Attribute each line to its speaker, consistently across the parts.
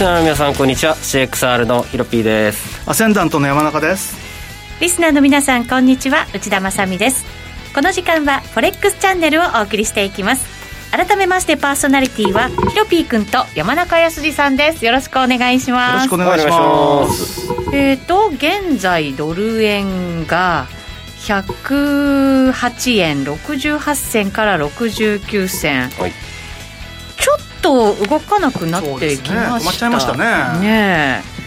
Speaker 1: リスナーの皆さんこんにちは。CXR のヒロピーです。
Speaker 2: アセンダントの山中です。
Speaker 3: リスナーの皆さんこんにちは。内田まさです。この時間はフォレックスチャンネルをお送りしていきます。改めましてパーソナリティはヒロピー君と山中康さんです。よろしくお願いします。
Speaker 2: よろしくお願いします。
Speaker 3: えっ、ー、と現在ドル円が108円68銭から69銭、はいと動かなくなってきました、ね、
Speaker 2: したね。
Speaker 3: ね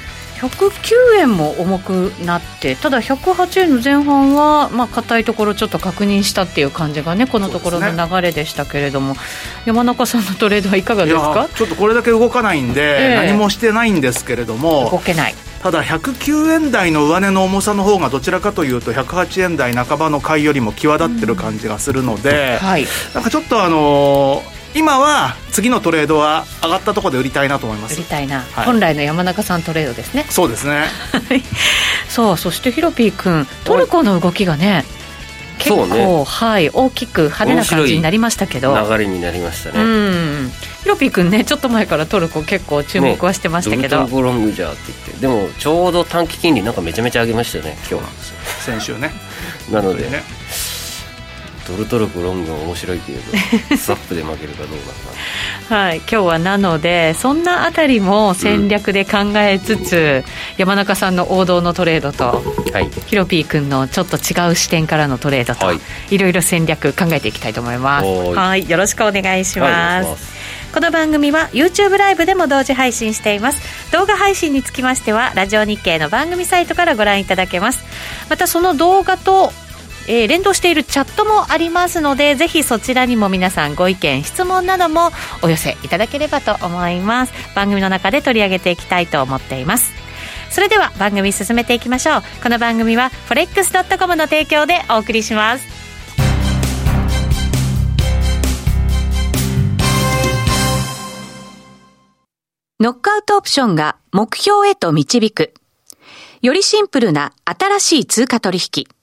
Speaker 3: 109円も重くなってただ108円の前半はまあ硬いところちょっと確認したっていう感じがねこのところの流れでしたけれども、ね、山中さんのトレードはいかがですか？
Speaker 2: ちょっとこれだけ動かないんで、えー、何もしてないんですけれども
Speaker 3: 動けない。
Speaker 2: ただ109円台の上値の重さの方がどちらかというと108円台半ばの買いよりも際立ってる感じがするので、うん。はい、なんかちょっとあのー今は次のトレードは上がったところで売りたいなと思います。
Speaker 3: 売りたいな、はい、本来の山中さんトレードですね。
Speaker 2: そうですね。
Speaker 3: そうそしてヒロピー君トルコの動きがね結構、ね、はい大きく派手な感じになりましたけど。
Speaker 1: 流れになりましたね。うん。
Speaker 3: ヒロピー君ねちょっと前からトルコ結構注目はしてましたけど、
Speaker 1: ね、ドルトロングじゃって言ってでもちょうど短期金利なんかめちゃめちゃ上げましたよね今日。
Speaker 2: 先週ね。
Speaker 1: なので、ねドルトルクロング面白いけどスワップで負けるかどう
Speaker 3: かはい。今日はなのでそんなあたりも戦略で考えつつ、うん、山中さんの王道のトレードと、はい、ヒロピー君のちょっと違う視点からのトレードと、はい、いろいろ戦略考えていきたいと思います。はい。よろしくお願いします、はいこの番組は YouTube ライブでも同時配信しています。動画配信につきましてはラジオ日経の番組サイトからご覧いただけます。またその動画とえー、連動しているチャットもありますのでぜひそちらにも皆さんご意見質問などもお寄せいただければと思います。番組の中で取り上げていきたいと思っています。それでは番組進めていきましょう。この番組は forex.com の提供でお送りします。ノックアウトオプションが目標へと導く。よりシンプルな新しい通貨取引。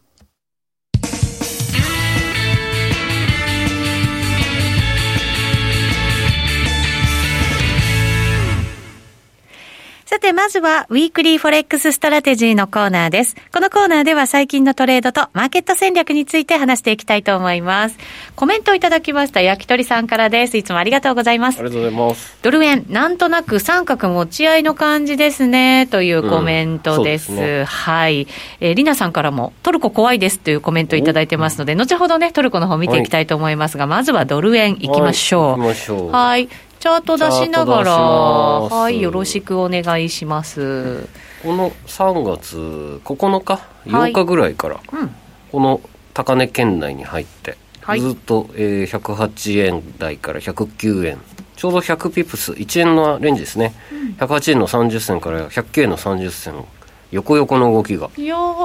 Speaker 3: さて、まずは、ウィークリーフォレックスストラテジーのコーナーです。このコーナーでは最近のトレードとマーケット戦略について話していきたいと思います。コメントをいただきました焼き鳥さんからです。いつもありがとうございます。
Speaker 1: ありがとうございます。
Speaker 3: ドル円、なんとなく三角持ち合いの感じですね、というコメントです。うん、ですね、はい。えー、リナさんからも、トルコ怖いですというコメントをいただいてますので、後ほどね、トルコの方見ていきたいと思いますが、はい、まずはドル円いきましょう。
Speaker 1: はい、行きましょう。
Speaker 3: はい。チャート出しながら、はい、よろしくお願いします。
Speaker 1: この3月9日、8日ぐらいから、はいうん、この高値圏内に入って、はい、ずっと、えー、108円台から109円、ちょうど100ピプス、1円のレンジですね、うん、108円の30銭から109円の30銭横横の動きが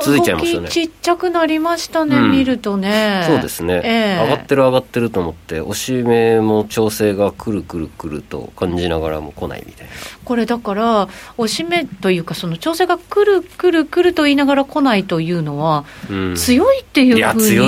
Speaker 1: 続いちゃいますよね。
Speaker 3: ちっちゃくなりましたね、うん、見るとね。
Speaker 1: そうですね、えー、上がってる上がってると思って押し目も調整がくるくるくると感じながらも来ないみたいな。
Speaker 3: これだから押し目というかその調整がくるくるくると言いながら来ないというのは、うん、強いっていうふう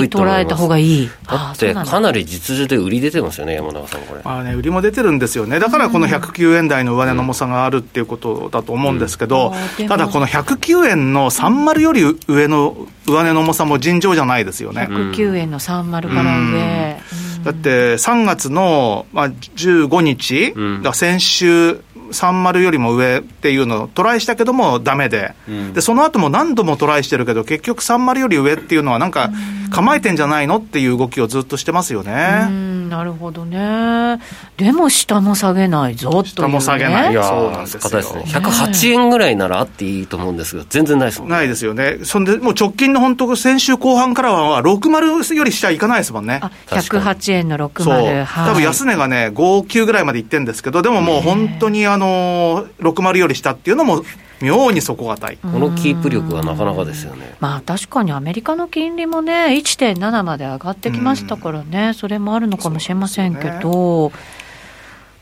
Speaker 3: に捉えた方がいい。
Speaker 1: だってかなり実需で売り出てますよね山中さんこれ。
Speaker 2: あね売りも出てるんですよね。だからこの109円台の上値の重さがあるっていうことだと思うんですけど、うん、ただこの109円の30より上の上値の重さも尋常じゃないですよね。
Speaker 3: 109円の30から上。
Speaker 2: だって3月の、まあ、15日、だ先週、30よりも上っていうのをトライしたけどもダメで、うん、でその後も何度もトライしてるけど結局30より上っていうのはなんか構えてんじゃないのっていう動きをずっとしてますよね。
Speaker 3: なるほどね。でも下も下げないぞという、ね、
Speaker 2: 下も下げない。いやそうなん
Speaker 1: ですよ。ですね。108円ぐらいならあっていいと思うんですが、全然ないですもん
Speaker 2: ね。ないですよね。そんで、もう直近の本当、先週後半からは、60より下いかないですもんね。あ、
Speaker 3: 108円の60。
Speaker 2: そう。はい、多分安値がね、59ぐらいまでいってるんですけど、でももう本当にあの、60より下っていうのも、妙に底堅い。
Speaker 1: このキープ力がなかなかですよね、
Speaker 3: まあ、確かにアメリカの金利もね、1.7まで上がってきましたからね、それもあるのかもしれませんけど。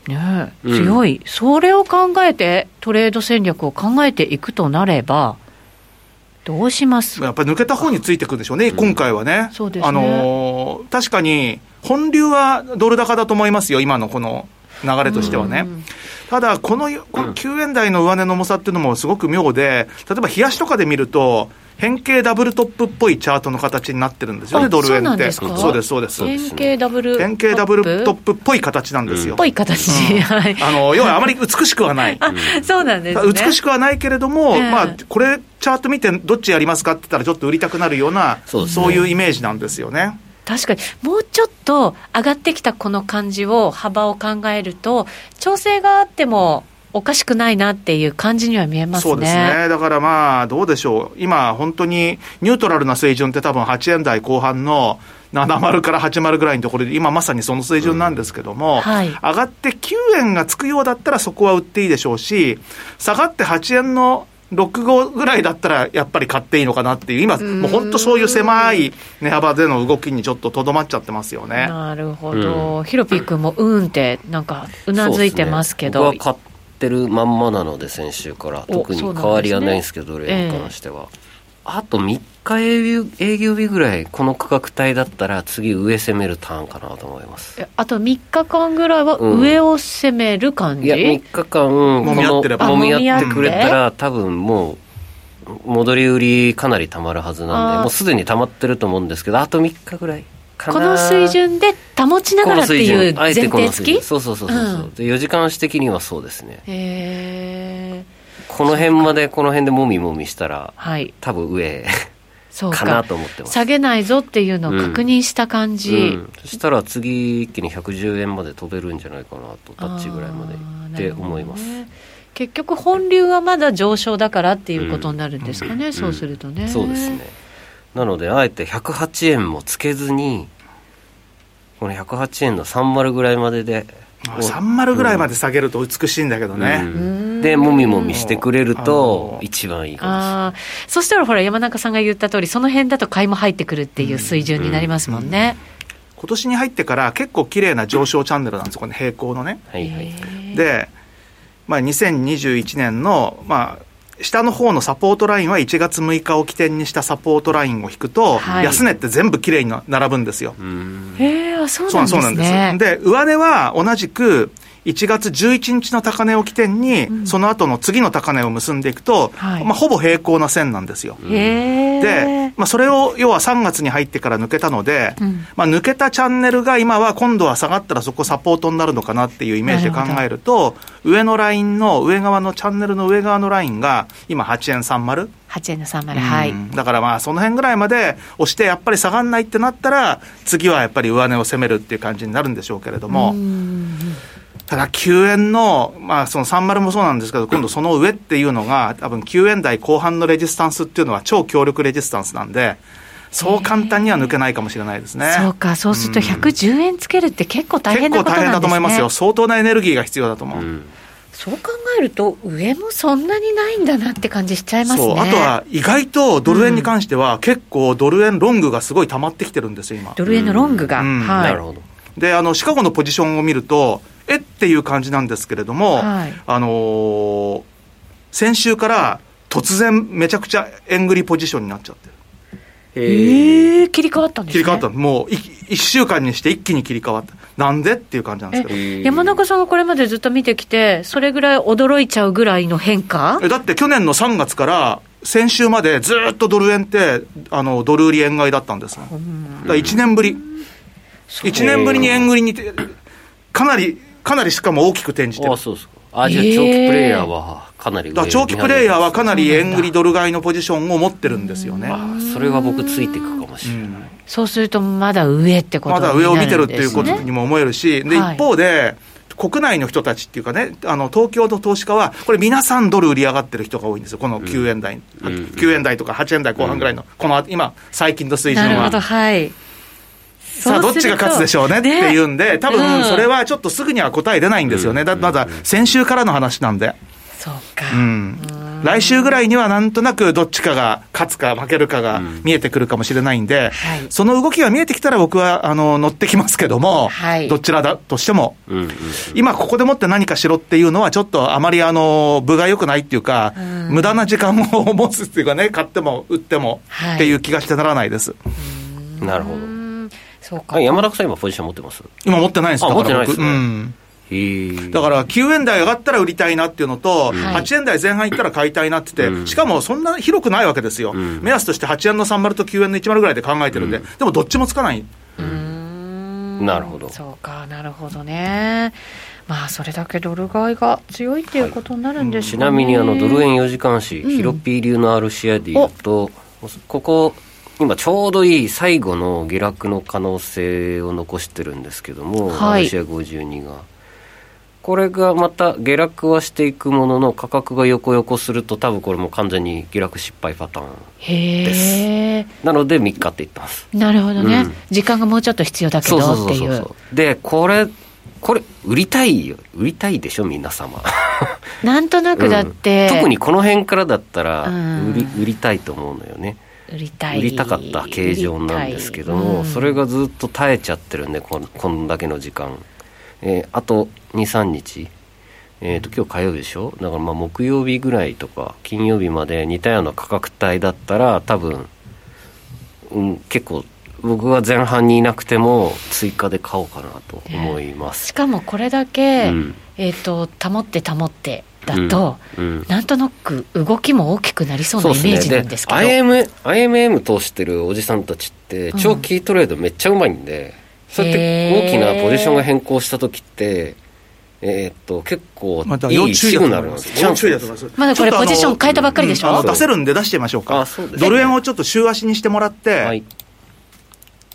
Speaker 3: ね、強い、うん、それを考えて、トレード戦略を考えていくとなれば、どうします？
Speaker 2: やっぱり抜けた方についていくんでしょうね、今回はね。
Speaker 3: そうですね。
Speaker 2: あの確かに、本流はドル高だと思いますよ、今のこの流れとしてはね。ただこの、この9円台の上値の重さっていうのもすごく妙で、例えば冷やしとかで見ると、変形ダブルトップっぽいチャートの形になってるんですよね、ドル円って。そうです、そうです。
Speaker 3: 変形ダブル
Speaker 2: 変形ダブルトップっぽい形なんですよ。
Speaker 3: ぽい形、はい。
Speaker 2: あの、要はあまり美しくはない。
Speaker 3: そうなんです、ね、
Speaker 2: 美しくはないけれども、まあ、これ、チャート見てどっちやりますかって言ったら、ちょっと売りたくなるような、そういうイメージなんですよね。
Speaker 3: 確かに、もうちょっと上がってきたこの感じを、幅を考えると、調整があっても、おかしくないなっていう感じには見えますね。
Speaker 2: そうですね。だからまあ、どうでしょう。今、本当にニュートラルな水準って多分8円台後半の70から80ぐらいのところで、今まさにその水準なんですけども、うんはい、上がって9円がつくようだったらそこは売っていいでしょうし、下がって8円の6号ぐらいだったら、やっぱり買っていいのかなっていう、今、もう本当そういう狭い値幅での動きにちょっととどまっちゃってますよね。
Speaker 3: なるほど。ヒロピー君もうんって、なんか、うなずいてますけど。
Speaker 1: ね、買ってるまんまなので、先週から。特に変わりはないんですけど、ドル円に関しては。えーあと3日営業営業日ぐらい、この価格帯だったら、次、上攻めるターンかなと思います。
Speaker 3: あと3日間ぐらいは上を攻める感じ、うん、い
Speaker 1: や、3日間、もみ合ってれば、もみ合ってくれたら、多分もう、戻り売りかなりたまるはずなんで、もうすでにたまってると思うんですけど、あと3日ぐらい。
Speaker 3: この水準で保ちながらっていう前提付？き
Speaker 1: そうそうそうそう、うん、で4時間足的にはそうですね。
Speaker 3: へえ
Speaker 1: この辺までこの辺でもみもみしたら、はい、多分上か。なと思ってます。
Speaker 3: 下げないぞっていうのを確認した感じ、うん。うん、
Speaker 1: そしたら次一気に110円まで飛べるんじゃないかなとタッチぐらいまで。って思います、ね、
Speaker 3: 結局本流はまだ上昇だからっていうことになるんですかね、うん、そうするとね。
Speaker 1: そうですね。なのであえて108円もつけずにこの108円の30ぐらいまでで
Speaker 2: 30ぐらいまで下げると美しいんだけどね、う
Speaker 1: ん、でもみもみしてくれると一番いいかもしれない。
Speaker 3: そしたらほら山中さんが言った通りその辺だと買いも入ってくるっていう水準になりますもんね、
Speaker 2: 今年に入ってから結構綺麗な上昇チャンネルなんですよこの平行のね、はいはい、で、まあ、2021年の、まあ、下の方のサポートラインは1月6日を起点にしたサポートラインを引くと、はい、安値って全部きれいに並ぶんですよ。
Speaker 3: へえ、そうなんですね。そうなんです。
Speaker 2: で、上値は同じく、1月11日の高値を起点に、うん、その後の次の高値を結んでいくと、はい、まあ、ほぼ平行な線なんですよ。で、まあ、それを要は3月に入ってから抜けたので、うん、まあ、抜けたチャンネルが今は今度は下がったらそこサポートになるのかなっていうイメージで考えると、上のラインの上側のチャンネルの上側のラインが今8円30。
Speaker 3: 8円の30、はい。
Speaker 2: だからまあ、その辺ぐらいまで押して、やっぱり下がんないってなったら、次はやっぱり上値を攻めるっていう感じになるんでしょうけれども、ただ9円の、まあその30もそうなんですけど、今度その上っていうのが、多分9円台後半のレジスタンスっていうのは超強力レジスタンスなんで、そう簡単には抜けないかもしれないですね。
Speaker 3: そうか、そうすると110円つけるって結構大変なことなんですね。結構大変だと思いますよ。
Speaker 2: 相当なエネルギーが必要だと思う。うん
Speaker 3: そう考えると、上もそんなにないんだなって感じしちゃいますね。
Speaker 2: あとは意外とドル円に関しては、結構ドル円ロングがすごい溜まってきてるんですよ、今。
Speaker 3: ドル円のロングが。うん、はい。なるほ
Speaker 2: ど。で、あの、シカゴのポジションを見ると、えっていう感じなんですけれども、はい、あのー、先週から突然めちゃくちゃ円売りポジションになっちゃってる。
Speaker 3: えー、切り替わったんです
Speaker 2: ね。切り替わった。もう1週間にして一気に切り替わった。なんでっていう感じなんですけど。
Speaker 3: 山中さんがこれまでずっと見てきて、それぐらい驚いちゃうぐらいの変化？
Speaker 2: だって去年の3月から先週までずっとドル円って、あの、ドル売り円買いだったんですだから1年ぶり。1年ぶりに円売りにかなり、かなりしかも大きく転じてる。
Speaker 1: あ、そうですか。あ、じゃあ長期プレイヤーはかなり
Speaker 2: 上長期プレイヤーはかなり円売りドル買いのポジションを持ってるんですよね。
Speaker 1: それは僕ついていくかもしれない。うん、
Speaker 3: そうするとまだ上ってこと
Speaker 2: まだ上を見てるっていうことにも思えるし、で、一方で、国内の人たちっていうかね、あの東京の投資家は、これ、皆さんドル売り上がってる人が多いんですよ、この9円台、うん、9円台とか8円台後半ぐらいの、この今、最近の水準は。なるほど、はい。さあ、どっちが勝つでしょうねっていうんで、多分それはちょっとすぐには答え出ないんですよね、だまだ先週からの話なんで。
Speaker 3: そうか。
Speaker 2: うん。来週ぐらいにはなんとなくどっちかが勝つか負けるかが見えてくるかもしれないんで、その動きが見えてきたら僕はあの乗ってきますけども、はい、どちらだとしても、今ここでもって何かしろっていうのはちょっとあまりあの、分が良くないっていうか、無駄な時間を 持つっていうかね、買っても売ってもっていう気がしてならないです。
Speaker 1: なるほど。そうか。山田さん、今、ポジション持ってます？
Speaker 2: 今、持ってないです。
Speaker 1: あ持ってないです、
Speaker 2: ね、うん。だから9円台上がったら売りたいなっていうのと、8円台前半いったら買いたいなってて、しかもそんな広くないわけですよ、目安として8円の30と9円の10ぐらいで考えてるんで、でもどっちもつかない。
Speaker 1: なるほど。
Speaker 3: そうかなるほどね。まあそれだけドル買いが強いっていうことになるんでしょう、ね。
Speaker 1: はい、ちなみにあのドル円4時間足、ヒロピー流のある試合でいうとここ今ちょうどいい最後の下落の可能性を残してるんですけども、はい、ロシア52が。これがまた下落はしていくものの価格が横横すると多分これも完全に下落失敗パターンです。なので3日って言ってます。
Speaker 3: なるほどね、うん、時間がもうちょっと必要だけどっていう。
Speaker 1: でこれこれ売りたいよ。売りたいでしょ皆様。
Speaker 3: なんとなくだって、
Speaker 1: うん、特にこの辺からだったら売り,、売りたいと思うのよね
Speaker 3: 売りたい。
Speaker 1: 売りたかった形状なんですけども、うん、それがずっと耐えちゃってるんでここんだけの時間、えー、あと23日。えーと、今日火曜日でしょ？だからまあ木曜日ぐらいとか金曜日まで似たような価格帯だったら多分、うん、結構僕は前半にいなくても追加で買おうかなと思います、
Speaker 3: しかもこれだけ、うん、えーと保って保ってだと、うんうん、なんとなく動きも大きくなりそうなイメージなんですけど、ね、
Speaker 1: IM IMM 通してるおじさんたちって長期トレードめっちゃうまいんで、うん、そうやって大きなポジションが変更した時ってえー、っと結構いいシグナルなんです
Speaker 2: 要注意
Speaker 3: だと思います。まだこれポジション変えたばっかりでしょ、
Speaker 2: うん、出せるんで出してみましょうか。ドル円をちょっと週足にしてもらって、はい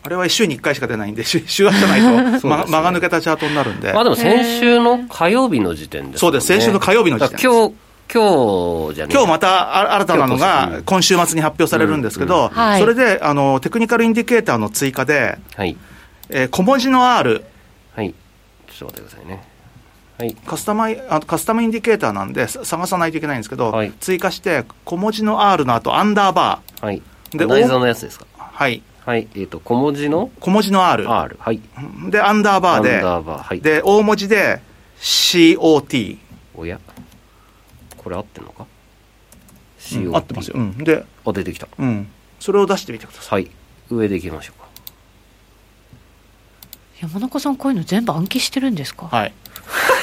Speaker 2: あれは週に1回しか出ないんで、週 週足じゃないと、間が抜けたチャートになるんで。
Speaker 1: まあでも先週の火曜日の時点で、ね、
Speaker 2: そうです、先週の火曜日の時点
Speaker 1: 今日今日じゃ
Speaker 2: 今日また新たなのが今週末に発表されるんですけど、それであのテクニカルインディケーターの追加で、はい。えー、小文字の R、
Speaker 1: はい、ちょっと待ってくださいね。
Speaker 2: はい、カスタマイあカスタムインディケーターなんで探さないといけないんですけど、はい、追加して小文字の R の後アンダーバ
Speaker 1: ー、はい、で内蔵のやつですか？
Speaker 2: はい
Speaker 1: はい、えっ、ー、と、小文字の？
Speaker 2: 小文字の R。
Speaker 1: R、はい。
Speaker 2: で、アンダーバーで、
Speaker 1: アンダーバー、はい。
Speaker 2: で、大文字で COT。
Speaker 1: おやこれ合ってんのか
Speaker 2: ?COT、うん。合ってますよ。うん。で、
Speaker 1: あ、出てきた。
Speaker 2: うん。それを出してみてくださ
Speaker 1: い。はい。上でいきましょうか。
Speaker 3: 山中さん、こういうの全部暗記してるんですか？
Speaker 2: はい。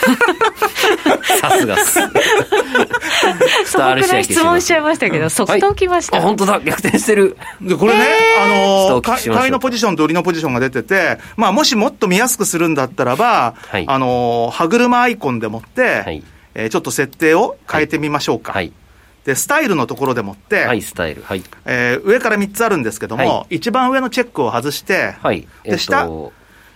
Speaker 1: さすがっす。
Speaker 3: 素朴質問しちゃいましたけど、即答きました。
Speaker 1: あ、本当だ、逆転してる。
Speaker 2: で、これね、あのー、買いのポジションと売りのポジションが出てて、まあ、もしもっと見やすくするんだったらば、はい、あのー、歯車アイコンでもって、はい、えー、ちょっと設定を変えてみましょうか。はい、で、スタイルのところでもって、
Speaker 1: はい、スタイル。はい。
Speaker 2: えー、上から3つあるんですけども、はい、一番上のチェックを外して、はい。で、下、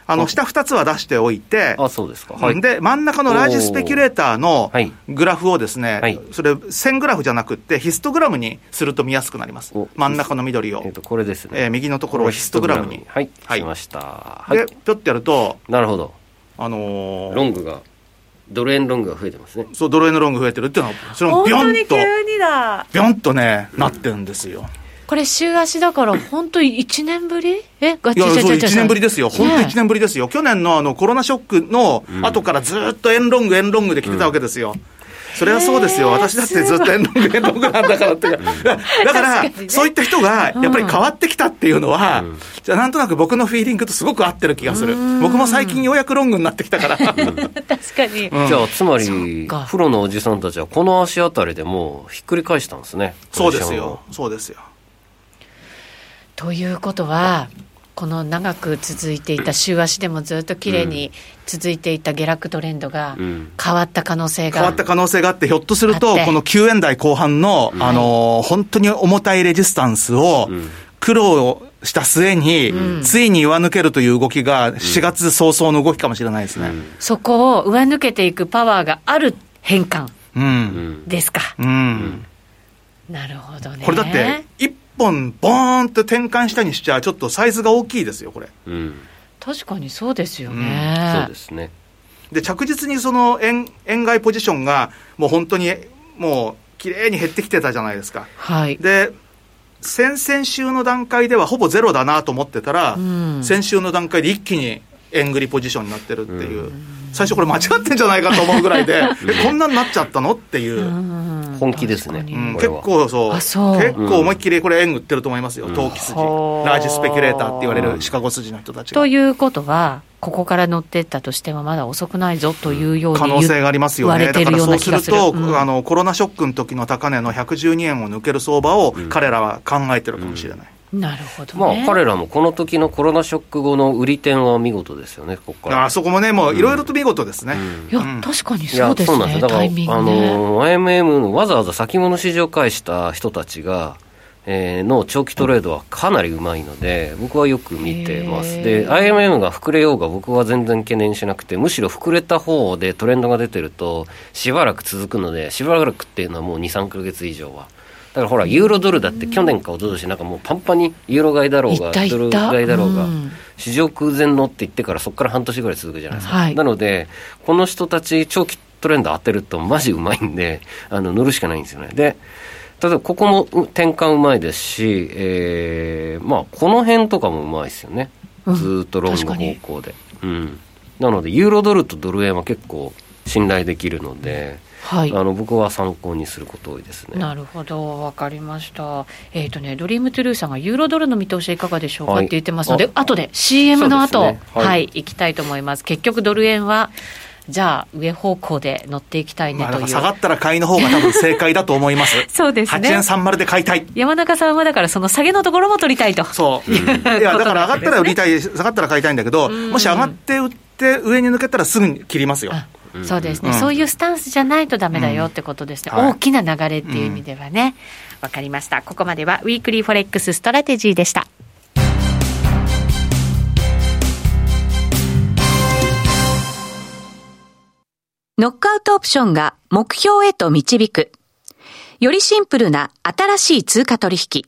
Speaker 2: あの、下2つは出しておいて、
Speaker 1: あ、そうですか。
Speaker 2: はい、で、真ん中のラージスペキュレーターのグラフをですね、はい、それ、線グラフじゃなくて、ヒストグラムにすると見やすくなります。真ん中の緑を。
Speaker 1: えっ、ー、と、これですね。
Speaker 2: えー、右のところをヒストグラムに。
Speaker 1: はい、はい。しました。
Speaker 2: で、ぴょってやると、
Speaker 1: なるほど。
Speaker 2: あの
Speaker 1: ー、ロングが。ドル円ロングが増えてますね。
Speaker 2: そう、ドル円のロング増えてるっていうのは、そのビョンと、ビョンとね、なってるんですよ。
Speaker 3: これ週足だから、本当に1年ぶり？え？
Speaker 2: ガチいや、そう、1年ぶりですよ。本当1年ぶりですよ。去年のあの、コロナショックの後からずっと円ロング、円ロングで来てたわけですよ。それはそうですよ。私だってずっと円ロング、円ロングなんだからって いうか。だから、そういった人がやっぱり変わってきたっていうのは、じゃあなんとなく僕のフィーリングとすごく合ってる気がする。僕も最近ようやくロングになってきたから。確か
Speaker 3: に。
Speaker 1: じゃあ、つまり、プロのおじさんたちはこの足あたりでもうひっくり返したんですね。
Speaker 2: そうですよ。そうですよ。
Speaker 3: ということは、この長く続いていた週足でもずっときれいに続いていた下落トレンドが変わった可能性が、
Speaker 2: 変わった可能性があって、ひょっとすると、この9円台後半の、あの本当に重たいレジスタンスを苦労した末に、ついに上抜けるという動きが、4月早々の動きかもしれないですね、
Speaker 3: そこを上抜けていくパワーがある変換ですか。うん、なるほどね。
Speaker 2: これだって本、ボーンって転換したにしちゃ、ちょっとサイズが大きいですよ、これ。
Speaker 1: うん、
Speaker 3: 確かにそうですよね。
Speaker 1: うん、そうですね。
Speaker 2: で、着実にその円円買いポジションが、もう本当に、もう、綺麗に減ってきてたじゃないですか。
Speaker 3: はい。
Speaker 2: で、先々週の段階ではほぼゼロだなと思ってたら、うん、先週の段階で一気に円繰りポジションになってるっていう。うん最初これ間違ってんじゃないかと思うぐらいで、こんなになっちゃったのっていう。
Speaker 1: 本気ですね。
Speaker 2: うん、結構そう。そう。結構思いっきりこれ円売ってると思いますよ、投機筋。ラージ。スペキュレーターって言われるシカゴ筋の人たち
Speaker 3: が。ということは、ここから乗っていったとしては、まだ遅くないぞというように
Speaker 2: 可能性がありますよね、だからそうすると、うん、あのコロナショックの時の高値の112円を抜ける相場を彼らは考えてるかもしれない。うん
Speaker 3: なるほど、
Speaker 1: ね、まあ、彼らもこの時のコロナショック後の売り点は見事ですよね、ここから。
Speaker 2: あそこもね、もういろいろと見事ですね、
Speaker 3: うん、いや、確かにそうですね、そうなんです。だから、あ
Speaker 1: の IMM のわざわざ先物市場返した人たちが、えー、の長期トレードはかなりうまいので、僕はよく見てます。で、IMM が膨れようが僕は全然懸念しなくて、むしろ膨れた方でトレンドが出てると、しばらく続くので、しばらくっていうのはもう2、3か月以上は。だからほら、ユーロドルだって去年か一昨年なんかもうパンパンにユーロ買いだろうが、ドル買いだろうが、市場空前のって言ってからそこから半年ぐらい続くじゃないですか。はい、なので、この人たち長期トレンド当てるとマジうまいんで、あの、乗るしかないんですよね。で、例えばここも転換うまいですし、えー、まあ、この辺とかもうまいですよね。ずっとロング方向で。うん。なので、ユーロドルとドル円は結構信頼できるので、はい、あの僕は参考にすること多いですね。
Speaker 3: なるほど、わかりました。えっ、ー、とね、ドリームトゥルーさんがユーロドルの見通しはいかがでしょうか、はい、って言ってますので、後で CM の後、ね、はい、はい、行きたいと思います。結局ドル円はじゃあ、上方向で乗っていきたいねという。
Speaker 2: 下がったら買いの方が多分正解だと思います。
Speaker 3: そうですね。8
Speaker 2: 円30で買いたい。
Speaker 3: 山中さんはだからその下げのところも取りたいと。
Speaker 2: そう。うん、いや、だから上がったら売りたい、下がったら買いたいんだけど、もし上がって売って上に抜けたらすぐに切りますよ。
Speaker 3: そうですね、うん、そういうスタンスじゃないとだめだよってことですね、うんはい、大きな流れっていう意味ではね、わ、かりました。ここまではウィークリーフォレックスストラテジーでした。ノックアウトオプションが目標へと導く。よりシンプルな新しい通貨取引。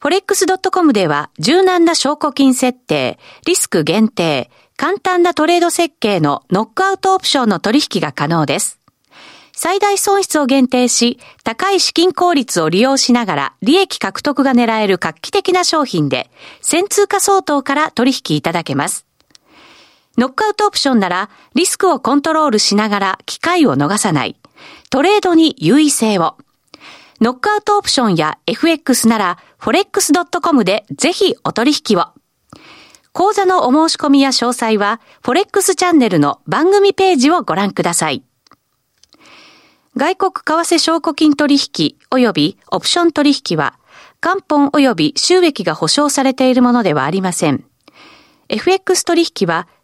Speaker 3: forex.com では柔軟な証拠金設定、リスク限定、簡単なトレード設計のノックアウトオプションの取引が可能です。最大損失を限定し、高い資金効率を利用しながら利益獲得が狙える画期的な商品で、先通貨相当から取引いただけます。ノックアウトオプションならリスクをコントロールしながら機会を逃さない。トレードに優位性を。ノックアウトオプションや FX なら forex.com でぜひお取引を。講座のお申し込みや詳細は、フォレックスチャンネルの番組ページをご覧ください。外国為替証拠金取引及びオプション取引は、元本及び収益が保証されているものではありません。FX 取引は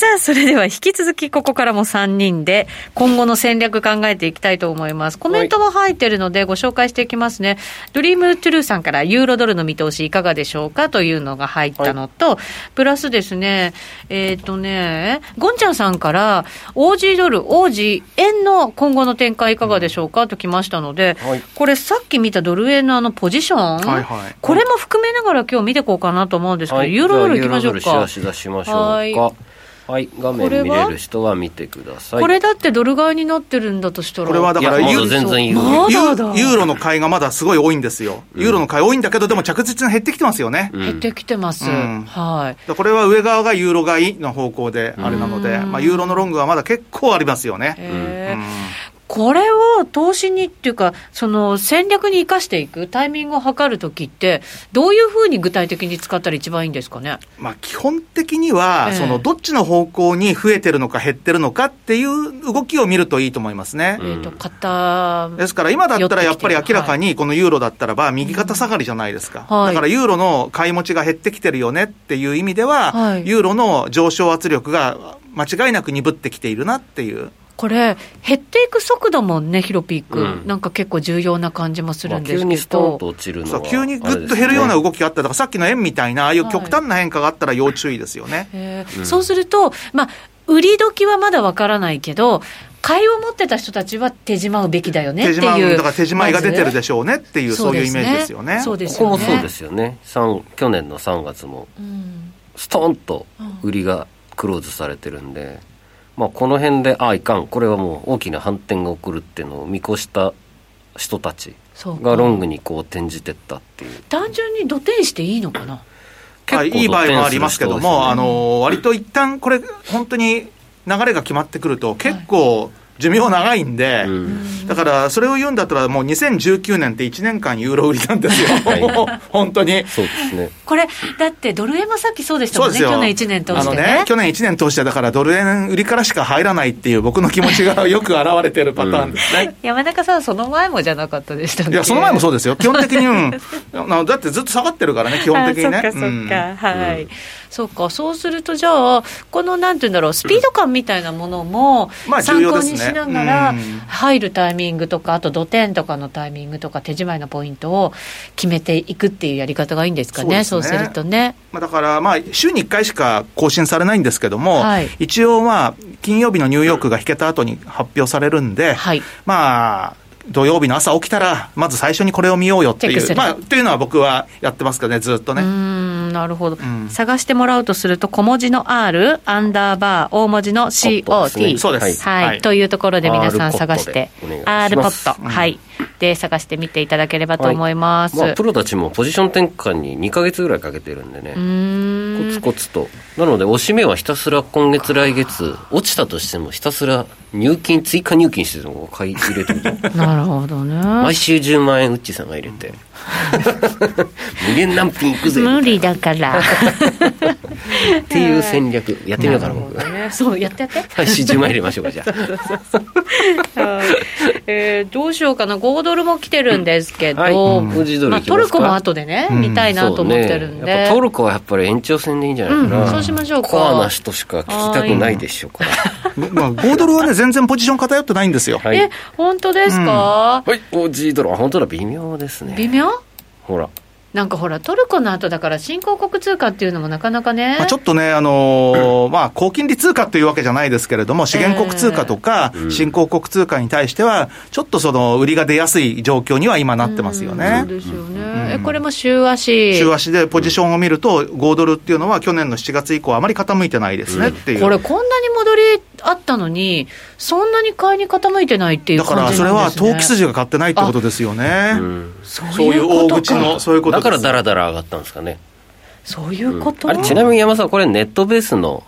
Speaker 3: さあ、それでは引き続きここからも3人で今後の戦略考えていきたいと思います。コメントも入ってるのでご紹介していきますね。はい、ドリームトゥルーさんからユーロドルの見通しいかがでしょうかというのが入ったのと、はい、プラスですね、えっ、ー、とね、ゴンちゃんさんからオージードル、オージー円の今後の展開いかがでしょうかときましたので、はい、これさっき見たドル円のあのポジション、はいはい、これも含めながら今日見ていこうかなと思うんですけど、ユーロドルいきましょうか。
Speaker 1: はい。はい画面見れる人は見てください。
Speaker 3: これだってドル買いになってるんだとしたら。
Speaker 2: これはだからユーロの買いがまだすごい多いんですよ、ユーロの買い多いんだけどでも着実に減ってきてますよね、
Speaker 3: 減ってきてます、はい。
Speaker 2: これは上側がユーロ買いの方向であれなので、まあ、ユーロのロングはまだ結構ありますよね、
Speaker 3: これを投資にっていうか、その戦略に生かしていくタイミングを測るときって、どういうふうに具体的に使ったら一番いいんですかね、
Speaker 2: まあ、基本的には、えー、そのどっちの方向に増えてるのか減ってるのかっていう動きを見るといいと思いますね。え
Speaker 3: ーと、型
Speaker 2: ですから、今だったらやっぱり明らかに、このユーロだったらば、右肩下がりじゃないですか、はい、だからユーロの買い持ちが減ってきてるよねっていう意味では、はい、ユーロの上昇圧力が間違いなく鈍ってきているなっていう。
Speaker 3: これ、減っていく速度もね、ヒロピーク、うん、なんか結構重要な感じもするんですけど、急にストンと
Speaker 2: 落ちるの急にぐっと減るような動きがあった、だからさっきの円みたいな、ああいう極端な変化があったら要注意ですよね。
Speaker 3: はいうん、そうすると、まあ、売り時はまだわからないけど、買いを持ってた人たちは手締まうべきだよねっていう。
Speaker 2: だから手締まいが出てるでしょうねっていう、そういうイメージですよね。
Speaker 3: そうです
Speaker 1: ね。ここもそうですよね。去年の3月も、ストンと売りがクローズされてるんで。まあ、この辺でああいかん。これはもう大きな反転が起こるっていうのを見越した人たちがロングにこう転じてったっていう。
Speaker 3: 単純に土転していいのかな？
Speaker 2: 結構いい場合もありますけども、ね、あの割と一旦これ本当に流れが決まってくると結構寿命長いんで、うん、だからそれを言うんだったら、もう2019年って1年間ユーロ売りなんですよ、はい、本当に。
Speaker 1: そうですね。
Speaker 3: これ、だってドル円もさっきそうでしたもんね、去年1年通して、ね、あのね、
Speaker 2: 去年1年通して、だからドル円売りからしか入らないっていう、僕の気持ちがよく表れてるパターンですね。うん、
Speaker 3: 山中さん、その前もじゃなかったでした
Speaker 2: いや、その前もそうですよ、基本的に、うん、だってずっと下がってるからね、基本的にね。
Speaker 3: そっかそっか、はい。そうか、そうするとじゃあ、このなんていうんだろう、スピード感みたいなものも参考にしながら、入るタイミングとか、あと土点とかのタイミングとか、手締まいのポイントを決めていくっていうやり方がいいんですかね、そう、ね,、するとね。
Speaker 2: まあ、だから、まあ、週に1回しか更新されないんですけども、はい、一応、まあ、金曜日のニューヨークが引けた後に発表されるんで、はい、まあ、土曜日の朝起きたら、まず最初にこれを見ようよっていう、まあ、っていうのは僕はやってますけどね、ずっとね。
Speaker 3: なるほど、うん、探してもらうとすると、小文字の R、アンダーバー、大文字の COT、
Speaker 2: そうです、
Speaker 3: はい、はい、というところで皆さん探して、R ポット、はい、で探してみていただければと思います、はいま
Speaker 1: あ、プロたちもポジション転換に2か月ぐらいかけてるんでね、コツコツと。なので、押し目はひたすら今月、来月、落ちたとしても、ひたすら入金、追加入金してるのを買い入れてる
Speaker 3: なるほどね。
Speaker 1: 毎週10万円、ウッチさんが入れて。無限何品いくぜ
Speaker 3: 無理だから
Speaker 1: っていう戦略やってみようかな僕、
Speaker 3: ね、そうやってやって。
Speaker 1: はい40万入れましょうかじゃ
Speaker 3: あ。えー、どうしようかな5ドルも来てるんですけど、はい。
Speaker 1: まあ、
Speaker 3: トルコも後でね、うん、見たいなと思ってるんで、
Speaker 1: ね、トルコはやっぱり延長戦でいいんじゃないかな、うん、
Speaker 3: そうしましょうか。
Speaker 1: コアな人しか聞きたくないでしょうか。ら
Speaker 2: まあ5ドルはね全然ポジション偏ってないんですよ、
Speaker 3: はい、え本当ですか、
Speaker 1: うん、はい。OG ドルは本当だ。微妙ですね。
Speaker 3: 微妙？
Speaker 1: ほら
Speaker 3: なんかほら、トルコの後だから、新興国通貨っていうのもなかなかね、
Speaker 2: まあ、ちょっとね、あのー、まあ、高金利通貨というわけじゃないですけれども、資源国通貨とか、新興国通貨に対しては、ちょっとその売りが出やすい状況には今なってますよね。
Speaker 3: そうですよね、えこれも週足。
Speaker 2: 週足でポジションを見ると、5ドルっていうのは、去年の7月以降、あまり傾いてないですねっていう。
Speaker 3: これ、こんなに戻りあったのに、そんなに買いに傾いてないっていう感じなんです、ね、
Speaker 2: だからそれは投機筋が買ってないってことですよね。そういう大口の、そういうこと
Speaker 1: だからだらだら上がったんですかね。
Speaker 3: そういうこと、
Speaker 1: あれちなみに山さん、これ、ネットベースの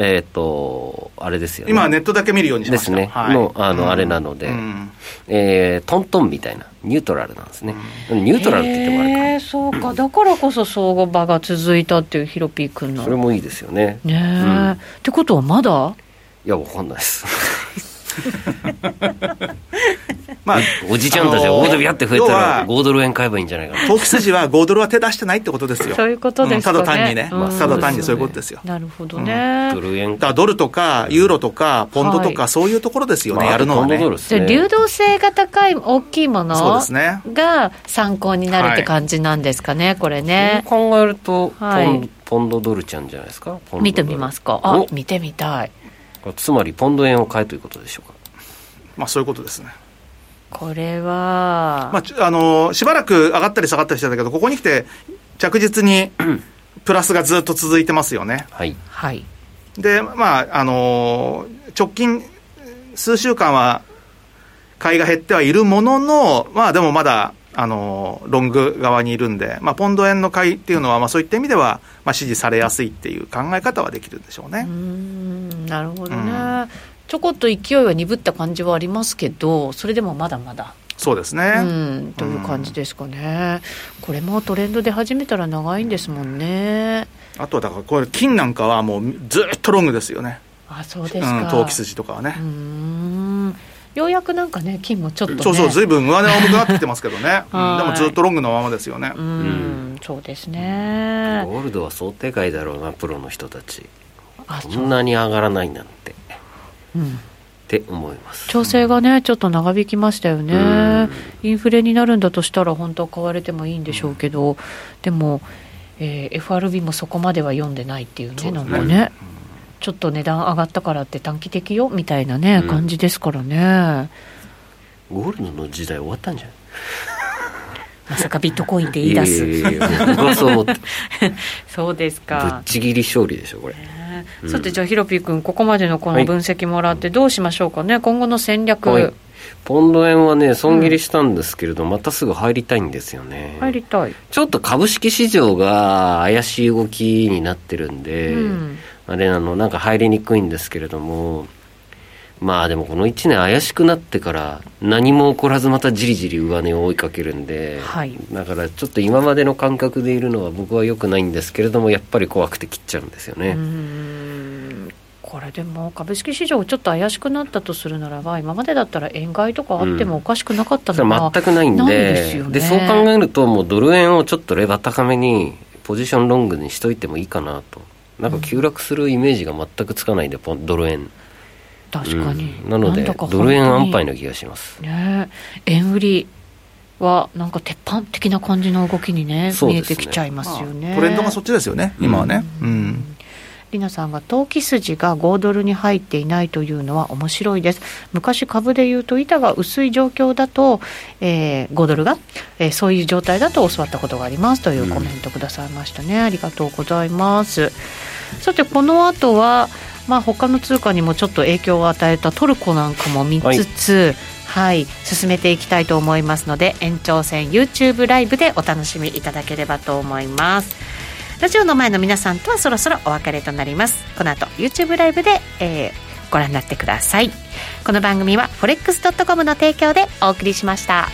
Speaker 1: えっ、ー、と、あれですよ
Speaker 2: ね。今はネットだけ見るようにしました。
Speaker 1: ですね。はい、の、あの、うん、あれなので、うん、えー、トントンみたいな、ニュートラルなんですね。うん、ニュートラルって言ってもあれか。
Speaker 3: えー、そうか。だからこそ相場が続いたっていうヒロピー君の。
Speaker 1: それもいいですよね。
Speaker 3: ねえ、うん、ってことはまだ？
Speaker 1: いや、わかんないです。まあ、おじちゃんたちが5ドルやって増えたら5ドル円買えばいいんじゃないかな。
Speaker 2: 投機筋は5ドルは手出してないってことですよ。
Speaker 3: そういうことですか、ね、
Speaker 2: ただ単にね、まあ、ただ単にそういうことですよ。
Speaker 3: なるほどね、
Speaker 1: ドル円。
Speaker 2: だドルとかユーロとかポンドとか、そういうところですよね、やるのはね。
Speaker 3: じゃ流動性が高い大きいものが参考になるって感じなんですかね、これね。
Speaker 1: 考えるとポン,、ポンドドルちゃんじゃないですか？
Speaker 3: 見てみますか。あ見てみたい
Speaker 1: つまりポンド円を買えということでしょうか？
Speaker 2: まあそういうことですね。
Speaker 3: これは、
Speaker 2: まあ、あのしばらく上がったり下がったりしてたけどここに来て着実に プラスがずっと続いてますよね。
Speaker 1: はい、
Speaker 3: はい、
Speaker 2: でまああの直近数週間は買いが減ってはいるもののまあでもまだあのロング側にいるんで、まあ、ポンド円の買いっていうのは、まあ、そういった意味では、まあ、支持されやすいっていう考え方はできるんでしょうね。
Speaker 3: うんなるほどね、うんちょこっと勢いは鈍った感じはありますけど、それでもまだまだ。
Speaker 2: そうですね、う
Speaker 3: ん、という感じですかね、うん、これもトレンドで始めたら長いんですもんね。
Speaker 2: あとはだから、これ、金なんかはもうずっとロングですよね。
Speaker 3: あそうですか、
Speaker 2: うん、投機筋とかはね。
Speaker 3: うんようやくなんかね、金もちょっと、ね、
Speaker 2: そうそう、ずいぶん上値重くなってきてますけどね、うん、でもずっとロングのままですよね。
Speaker 3: うん、そうですね。
Speaker 1: ゴールドは想定外だろうな、プロの人たち。こんなに上がらないなんて。うん、って思います。
Speaker 3: 調整がね、ちょっと長引きましたよね、インフレになるんだとしたら、本当は買われてもいいんでしょうけど、でも、えー、FRB もそこまでは読んでないっていうね、なんかね、ちょっと値段上がったからって短期的よみたいなね、感じですからね。
Speaker 1: ゴールドの時代終わったんじゃない
Speaker 3: まさかビットコインで言い出す。いやいやいや僕はそう思って。そうですか。
Speaker 1: ぶっちぎり勝利でしょ、これ。
Speaker 3: さてじゃあヒロピー君ここまでのこの分析もらってどうしましょうかね、はい、今後の戦略、はい、
Speaker 1: ポンド円はね損切りしたんですけれど、うん、またすぐ入りたいんですよね。
Speaker 3: 入りたい。
Speaker 1: ちょっと株式市場が怪しい動きになってるんで、うん、あれなのなんか入りにくいんですけれどもまあでもこの1年怪しくなってから何も起こらずまたじりじり上値を追いかけるんで、はい、だからちょっと今までの感覚でいるのは僕は良くないんですけれどもやっぱり怖くて切っちゃうんですよね。
Speaker 3: これでも株式市場ちょっと怪しくなったとするならば今までだったら円買いとかあってもおかしくなかったの
Speaker 1: が、うん、全くないんでで、ね、そう考えるともうドル円をちょっとレバー高めにポジションロングにしといてもいいかなとなんか急落するイメージが全くつかないんで、ドル円。
Speaker 3: 確かに、
Speaker 1: うん、なのでドル円安牌な気がします。
Speaker 3: ね。円売りはなんか鉄板的な感じの動きにね、ね、見えてきちゃいますよね、
Speaker 2: まあ、トレンドがそっちですよね今はね。うん、うん
Speaker 3: りなさんが投機筋が5ドルに入っていないというのは面白いです。昔株でいうと板が薄い状況だと、えー、5ドルが、えー、そういう状態だと教わったことがありますというコメントくださいましたね、うん、ありがとうございます。さてこの後はまあ、他の通貨にもちょっと影響を与えたトルコなんかも見つつ、はい、はい、進めていきたいと思いますので延長戦 YouTube ライブでお楽しみいただければと思います。ラジオの前の皆さんとはそろそろお別れとなります。この後 YouTube ライブで、えー、ご覧になってください。この番組は forex.com の提供でお送りしました。